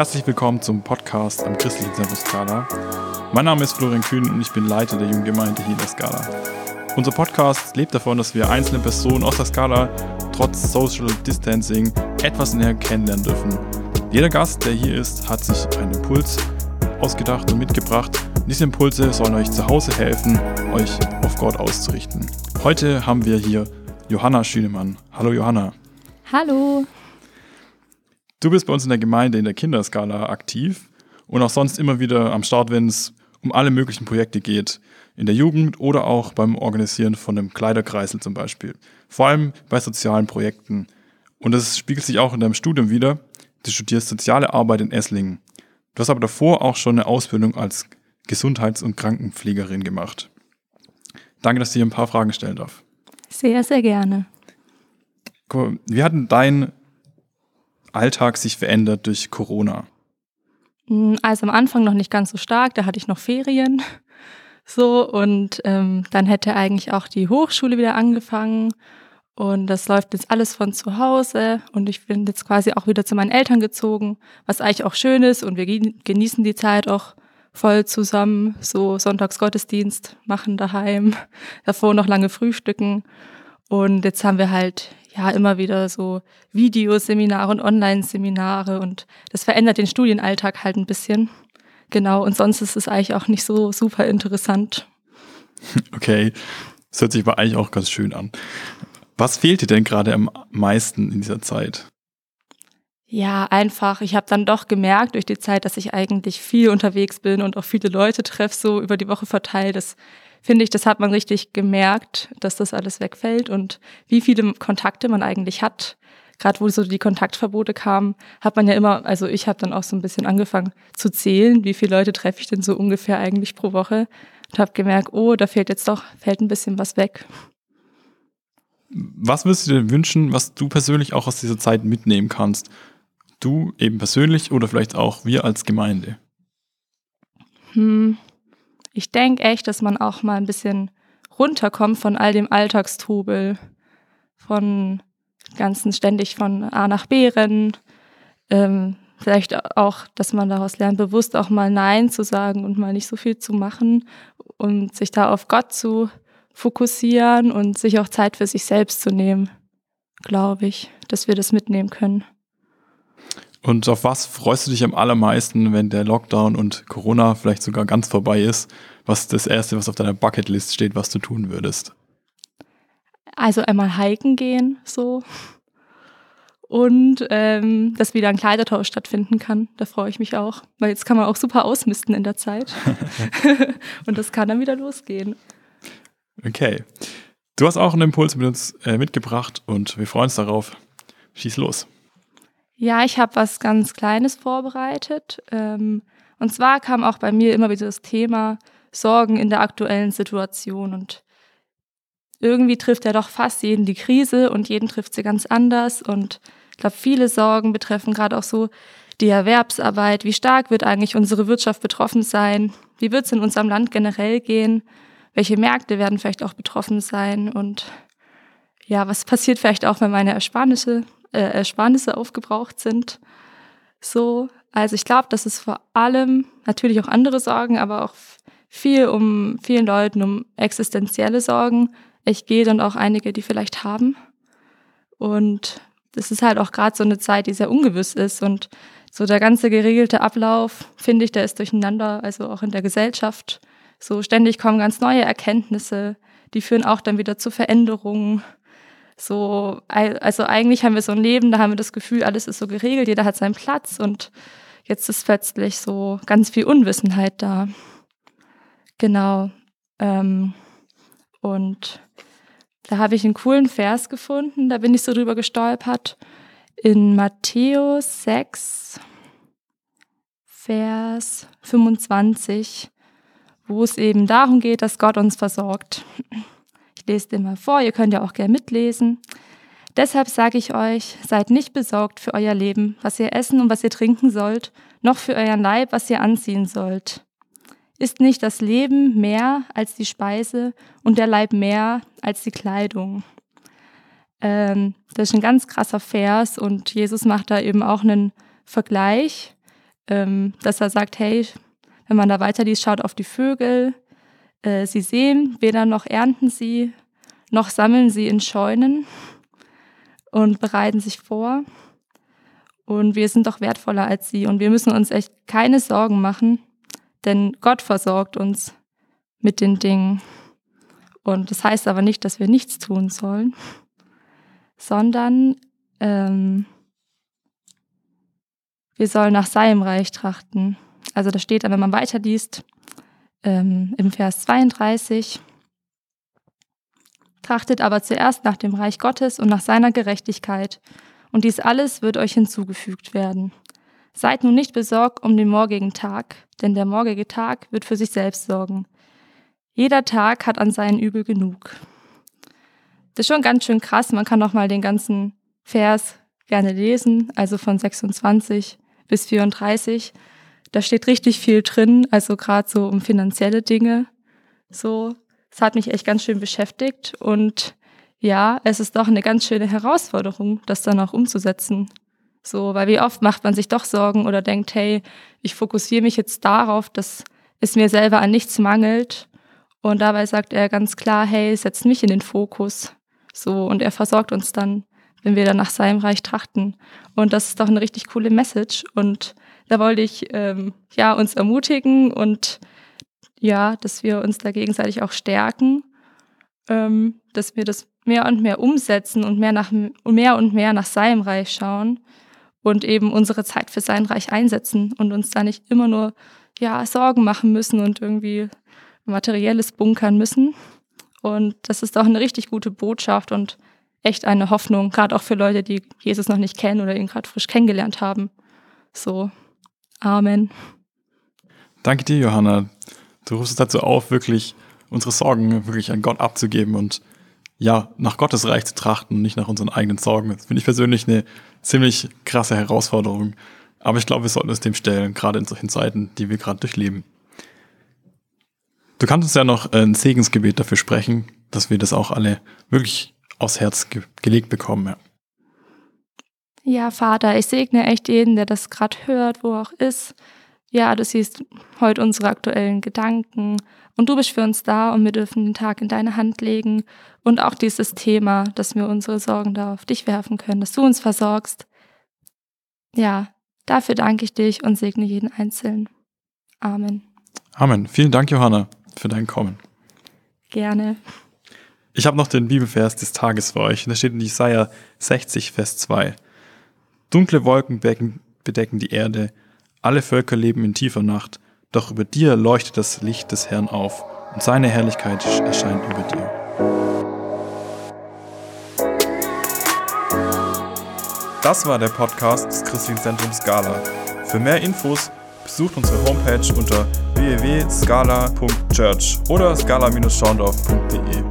Herzlich willkommen zum Podcast am Christlichen Zentrum Skala. Mein Name ist Florian Kühn und ich bin Leiter der Jugendgemeinde hier in der Skala. Unser Podcast lebt davon, dass wir einzelne Personen aus der Skala trotz Social Distancing etwas näher kennenlernen dürfen. Jeder Gast, der hier ist, hat sich einen Impuls ausgedacht und mitgebracht. diese Impulse sollen euch zu Hause helfen, euch auf Gott auszurichten. Heute haben wir hier Johanna Schünemann. Hallo Johanna. Hallo. Du bist bei uns in der Gemeinde in der Kinderskala aktiv und auch sonst immer wieder am Start, wenn es um alle möglichen Projekte geht. In der Jugend oder auch beim Organisieren von einem Kleiderkreisel zum Beispiel. Vor allem bei sozialen Projekten. Und das spiegelt sich auch in deinem Studium wieder. Du studierst soziale Arbeit in Esslingen. Du hast aber davor auch schon eine Ausbildung als Gesundheits- und Krankenpflegerin gemacht. Danke, dass ich dir ein paar Fragen stellen darf. Sehr, sehr gerne. Wie hat denn dein Alltag sich verändert durch Corona? Hm, also am Anfang noch nicht ganz so stark, da hatte ich noch Ferien. So, und ähm, dann hätte eigentlich auch die Hochschule wieder angefangen. Und das läuft jetzt alles von zu Hause. Und ich bin jetzt quasi auch wieder zu meinen Eltern gezogen, was eigentlich auch schön ist. Und wir genießen die Zeit auch voll zusammen. So Sonntagsgottesdienst machen daheim, davor noch lange frühstücken. Und jetzt haben wir halt ja immer wieder so Videoseminare und Online-Seminare und das verändert den Studienalltag halt ein bisschen. Genau, und sonst ist es eigentlich auch nicht so super interessant. Okay, das hört sich aber eigentlich auch ganz schön an. Was fehlt dir denn gerade am meisten in dieser Zeit? Ja, einfach. Ich habe dann doch gemerkt durch die Zeit, dass ich eigentlich viel unterwegs bin und auch viele Leute treffe, so über die Woche verteilt. Das finde ich, das hat man richtig gemerkt, dass das alles wegfällt und wie viele Kontakte man eigentlich hat. Gerade wo so die Kontaktverbote kamen, hat man ja immer, also ich habe dann auch so ein bisschen angefangen zu zählen, wie viele Leute treffe ich denn so ungefähr eigentlich pro Woche und habe gemerkt, oh, da fehlt jetzt doch, fällt ein bisschen was weg. Was würdest du dir wünschen, was du persönlich auch aus dieser Zeit mitnehmen kannst? Du eben persönlich oder vielleicht auch wir als Gemeinde? Hm, ich denke echt, dass man auch mal ein bisschen runterkommt von all dem Alltagstrubel, von ganzen ständig von A nach B rennen. Ähm, vielleicht auch, dass man daraus lernt, bewusst auch mal Nein zu sagen und mal nicht so viel zu machen und sich da auf Gott zu fokussieren und sich auch Zeit für sich selbst zu nehmen, glaube ich, dass wir das mitnehmen können. Und auf was freust du dich am allermeisten, wenn der Lockdown und Corona vielleicht sogar ganz vorbei ist? Was ist das Erste, was auf deiner Bucketlist steht, was du tun würdest? Also einmal hiken gehen, so. Und ähm, dass wieder ein Kleidertausch stattfinden kann. Da freue ich mich auch. Weil jetzt kann man auch super ausmisten in der Zeit. und das kann dann wieder losgehen. Okay. Du hast auch einen Impuls mit uns äh, mitgebracht und wir freuen uns darauf. Schieß los. Ja, ich habe was ganz Kleines vorbereitet. Ähm, und zwar kam auch bei mir immer wieder das Thema Sorgen in der aktuellen Situation. Und irgendwie trifft ja doch fast jeden die Krise und jeden trifft sie ganz anders. Und ich glaube, viele Sorgen betreffen gerade auch so die Erwerbsarbeit. Wie stark wird eigentlich unsere Wirtschaft betroffen sein? Wie wird es in unserem Land generell gehen? Welche Märkte werden vielleicht auch betroffen sein? Und ja, was passiert vielleicht auch, wenn meine Ersparnisse äh, Ersparnisse aufgebraucht sind. So, also ich glaube, dass es vor allem natürlich auch andere Sorgen, aber auch viel um vielen Leuten um existenzielle Sorgen. Ich gehe dann auch einige, die vielleicht haben. Und das ist halt auch gerade so eine Zeit, die sehr ungewiss ist und so der ganze geregelte Ablauf, finde ich, der ist durcheinander, also auch in der Gesellschaft. So ständig kommen ganz neue Erkenntnisse, die führen auch dann wieder zu Veränderungen. So, also eigentlich haben wir so ein Leben, da haben wir das Gefühl, alles ist so geregelt, jeder hat seinen Platz und jetzt ist plötzlich so ganz viel Unwissenheit da. Genau. Ähm, und da habe ich einen coolen Vers gefunden, da bin ich so drüber gestolpert. In Matthäus 6, Vers 25, wo es eben darum geht, dass Gott uns versorgt. Dir mal vor, ihr könnt ja auch gerne mitlesen. Deshalb sage ich euch, seid nicht besorgt für euer Leben, was ihr essen und was ihr trinken sollt, noch für euren Leib, was ihr anziehen sollt. Ist nicht das Leben mehr als die Speise und der Leib mehr als die Kleidung? Ähm, das ist ein ganz krasser Vers und Jesus macht da eben auch einen Vergleich ähm, dass er sagt, hey, wenn man da weiterliest, schaut auf die Vögel. Äh, sie sehen, weder noch ernten sie, noch sammeln sie in Scheunen und bereiten sich vor. Und wir sind doch wertvoller als sie. Und wir müssen uns echt keine Sorgen machen, denn Gott versorgt uns mit den Dingen. Und das heißt aber nicht, dass wir nichts tun sollen, sondern ähm, wir sollen nach seinem Reich trachten. Also da steht dann, wenn man weiterliest, ähm, im Vers 32, trachtet aber zuerst nach dem Reich Gottes und nach seiner Gerechtigkeit, und dies alles wird euch hinzugefügt werden. Seid nun nicht besorgt um den morgigen Tag, denn der morgige Tag wird für sich selbst sorgen. Jeder Tag hat an seinen Übel genug. Das ist schon ganz schön krass. Man kann noch mal den ganzen Vers gerne lesen, also von 26 bis 34. Da steht richtig viel drin, also gerade so um finanzielle Dinge. So, es hat mich echt ganz schön beschäftigt und ja, es ist doch eine ganz schöne Herausforderung, das dann auch umzusetzen. So, weil wie oft macht man sich doch Sorgen oder denkt, hey, ich fokussiere mich jetzt darauf, dass es mir selber an nichts mangelt. Und dabei sagt er ganz klar, hey, setzt mich in den Fokus. So, und er versorgt uns dann, wenn wir dann nach seinem Reich trachten. Und das ist doch eine richtig coole Message. Und da wollte ich ähm, ja uns ermutigen und ja, dass wir uns da gegenseitig auch stärken, ähm, dass wir das mehr und mehr umsetzen und mehr, nach, mehr und mehr nach seinem Reich schauen und eben unsere Zeit für sein Reich einsetzen und uns da nicht immer nur ja, Sorgen machen müssen und irgendwie materielles bunkern müssen. Und das ist auch eine richtig gute Botschaft und echt eine Hoffnung, gerade auch für Leute, die Jesus noch nicht kennen oder ihn gerade frisch kennengelernt haben. So, Amen. Danke dir, Johanna. Du rufst uns dazu auf, wirklich unsere Sorgen wirklich an Gott abzugeben und ja, nach Gottes Reich zu trachten und nicht nach unseren eigenen Sorgen. Das finde ich persönlich eine ziemlich krasse Herausforderung. Aber ich glaube, wir sollten uns dem stellen, gerade in solchen Zeiten, die wir gerade durchleben. Du kannst uns ja noch ein Segensgebet dafür sprechen, dass wir das auch alle wirklich aufs Herz ge gelegt bekommen. Ja. Ja, Vater, ich segne echt jeden, der das gerade hört, wo auch ist. Ja, du siehst heute unsere aktuellen Gedanken und du bist für uns da und wir dürfen den Tag in deine Hand legen und auch dieses Thema, dass wir unsere Sorgen da auf dich werfen können, dass du uns versorgst. Ja, dafür danke ich dich und segne jeden Einzelnen. Amen. Amen. Vielen Dank, Johanna, für dein Kommen. Gerne. Ich habe noch den Bibelvers des Tages für euch. Da steht in Jesaja 60, Vers 2. Dunkle Wolken bedecken die Erde, alle Völker leben in tiefer Nacht, doch über dir leuchtet das Licht des Herrn auf und seine Herrlichkeit erscheint über dir. Das war der Podcast des Christlichen Zentrums Scala. Für mehr Infos besucht unsere Homepage unter www.scala.church oder scala-schaundorf.de.